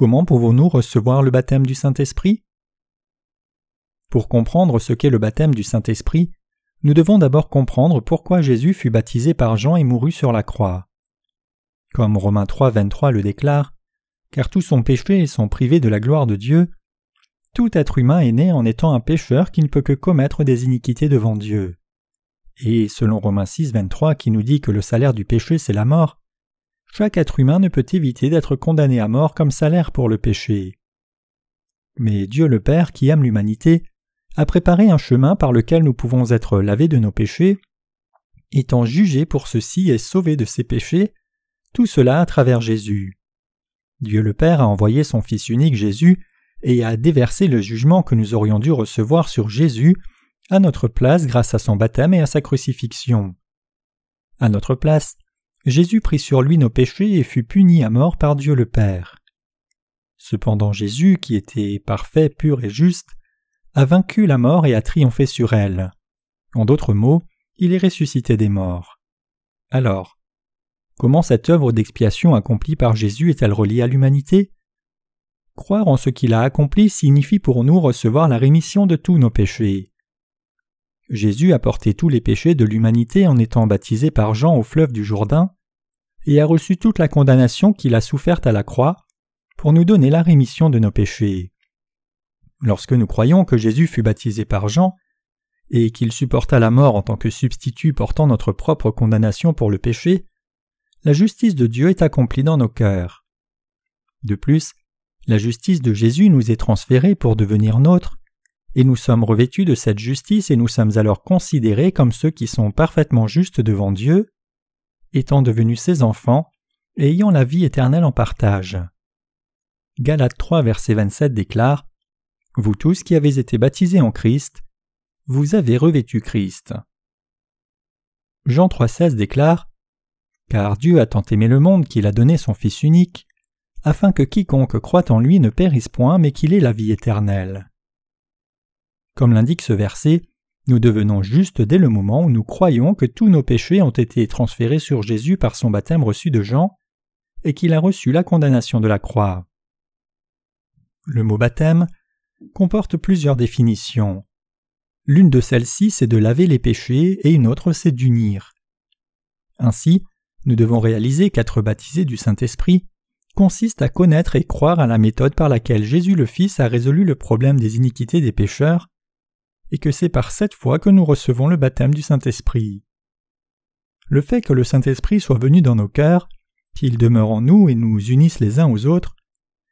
Comment pouvons-nous recevoir le baptême du Saint-Esprit? Pour comprendre ce qu'est le baptême du Saint-Esprit, nous devons d'abord comprendre pourquoi Jésus fut baptisé par Jean et mourut sur la croix. Comme Romains 3, 23 le déclare, car tous sont péchés et sont privés de la gloire de Dieu, tout être humain est né en étant un pécheur qui ne peut que commettre des iniquités devant Dieu. Et selon Romains 6, 23 qui nous dit que le salaire du péché c'est la mort, chaque être humain ne peut éviter d'être condamné à mort comme salaire pour le péché. Mais Dieu le Père, qui aime l'humanité, a préparé un chemin par lequel nous pouvons être lavés de nos péchés, étant jugés pour ceci et sauvés de ses péchés, tout cela à travers Jésus. Dieu le Père a envoyé son Fils unique Jésus et a déversé le jugement que nous aurions dû recevoir sur Jésus à notre place grâce à son baptême et à sa crucifixion. À notre place, Jésus prit sur lui nos péchés et fut puni à mort par Dieu le Père. Cependant Jésus, qui était parfait, pur et juste, a vaincu la mort et a triomphé sur elle. En d'autres mots, il est ressuscité des morts. Alors, comment cette œuvre d'expiation accomplie par Jésus est-elle reliée à l'humanité? Croire en ce qu'il a accompli signifie pour nous recevoir la rémission de tous nos péchés. Jésus a porté tous les péchés de l'humanité en étant baptisé par Jean au fleuve du Jourdain, et a reçu toute la condamnation qu'il a soufferte à la croix, pour nous donner la rémission de nos péchés. Lorsque nous croyons que Jésus fut baptisé par Jean, et qu'il supporta la mort en tant que substitut portant notre propre condamnation pour le péché, la justice de Dieu est accomplie dans nos cœurs. De plus, la justice de Jésus nous est transférée pour devenir nôtre, et nous sommes revêtus de cette justice et nous sommes alors considérés comme ceux qui sont parfaitement justes devant Dieu, étant devenus ses enfants et ayant la vie éternelle en partage. Galates 3 verset 27 déclare Vous tous qui avez été baptisés en Christ, vous avez revêtu Christ. Jean 3,16 déclare Car Dieu a tant aimé le monde qu'il a donné son Fils unique, afin que quiconque croit en lui ne périsse point, mais qu'il ait la vie éternelle. Comme l'indique ce verset, nous devenons justes dès le moment où nous croyons que tous nos péchés ont été transférés sur Jésus par son baptême reçu de Jean, et qu'il a reçu la condamnation de la croix. Le mot baptême comporte plusieurs définitions. L'une de celles-ci c'est de laver les péchés et une autre c'est d'unir. Ainsi, nous devons réaliser qu'être baptisé du Saint-Esprit consiste à connaître et croire à la méthode par laquelle Jésus le Fils a résolu le problème des iniquités des pécheurs, et que c'est par cette foi que nous recevons le baptême du Saint-Esprit. Le fait que le Saint-Esprit soit venu dans nos cœurs, qu'il demeure en nous et nous unisse les uns aux autres,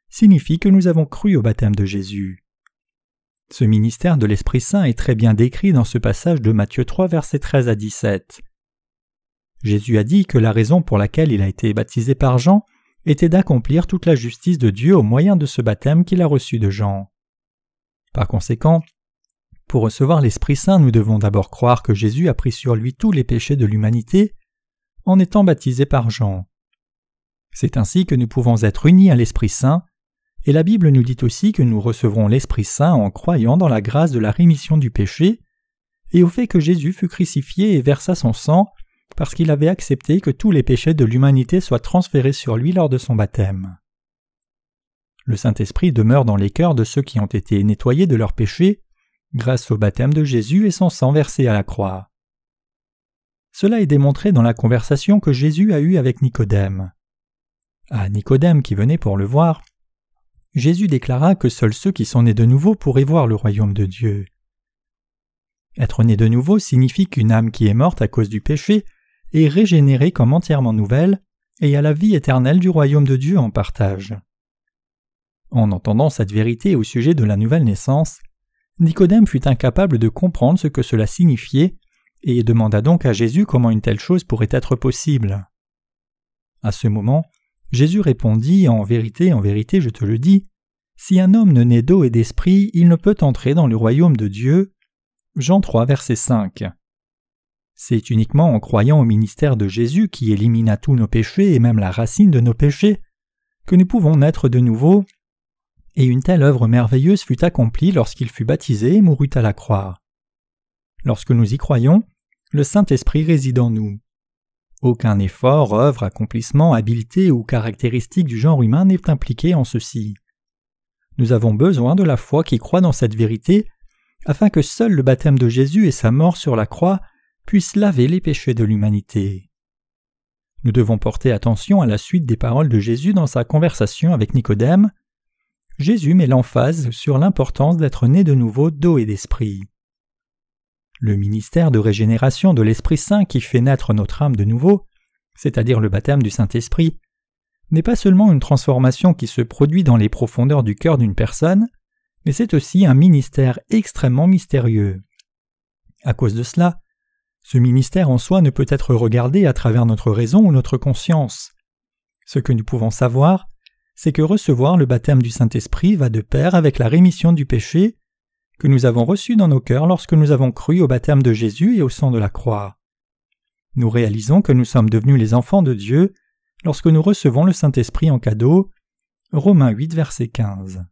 signifie que nous avons cru au baptême de Jésus. Ce ministère de l'Esprit Saint est très bien décrit dans ce passage de Matthieu 3 versets 13 à 17. Jésus a dit que la raison pour laquelle il a été baptisé par Jean était d'accomplir toute la justice de Dieu au moyen de ce baptême qu'il a reçu de Jean. Par conséquent, pour recevoir l'Esprit Saint, nous devons d'abord croire que Jésus a pris sur lui tous les péchés de l'humanité en étant baptisé par Jean. C'est ainsi que nous pouvons être unis à l'Esprit Saint, et la Bible nous dit aussi que nous recevrons l'Esprit Saint en croyant dans la grâce de la rémission du péché et au fait que Jésus fut crucifié et versa son sang parce qu'il avait accepté que tous les péchés de l'humanité soient transférés sur lui lors de son baptême. Le Saint-Esprit demeure dans les cœurs de ceux qui ont été nettoyés de leurs péchés grâce au baptême de Jésus et son sang versé à la croix. Cela est démontré dans la conversation que Jésus a eue avec Nicodème. À Nicodème qui venait pour le voir, Jésus déclara que seuls ceux qui sont nés de nouveau pourraient voir le royaume de Dieu. Être né de nouveau signifie qu'une âme qui est morte à cause du péché est régénérée comme entièrement nouvelle et a la vie éternelle du royaume de Dieu en partage. En entendant cette vérité au sujet de la nouvelle naissance, Nicodème fut incapable de comprendre ce que cela signifiait et demanda donc à Jésus comment une telle chose pourrait être possible. À ce moment, Jésus répondit En vérité, en vérité, je te le dis, si un homme ne naît d'eau et d'esprit, il ne peut entrer dans le royaume de Dieu. Jean 3, verset 5. C'est uniquement en croyant au ministère de Jésus qui élimina tous nos péchés et même la racine de nos péchés que nous pouvons naître de nouveau, et une telle œuvre merveilleuse fut accomplie lorsqu'il fut baptisé et mourut à la croix. Lorsque nous y croyons, le Saint-Esprit réside en nous. Aucun effort, œuvre, accomplissement, habileté ou caractéristique du genre humain n'est impliqué en ceci. Nous avons besoin de la foi qui croit dans cette vérité afin que seul le baptême de Jésus et sa mort sur la croix puissent laver les péchés de l'humanité. Nous devons porter attention à la suite des paroles de Jésus dans sa conversation avec Nicodème. Jésus met l'emphase sur l'importance d'être né de nouveau d'eau et d'esprit. Le ministère de régénération de l'Esprit Saint qui fait naître notre âme de nouveau, c'est-à-dire le baptême du Saint-Esprit, n'est pas seulement une transformation qui se produit dans les profondeurs du cœur d'une personne, mais c'est aussi un ministère extrêmement mystérieux. À cause de cela, ce ministère en soi ne peut être regardé à travers notre raison ou notre conscience. Ce que nous pouvons savoir, c'est que recevoir le baptême du Saint-Esprit va de pair avec la rémission du péché que nous avons reçu dans nos cœurs lorsque nous avons cru au baptême de Jésus et au sang de la croix. Nous réalisons que nous sommes devenus les enfants de Dieu lorsque nous recevons le Saint-Esprit en cadeau. Romains 8, verset 15.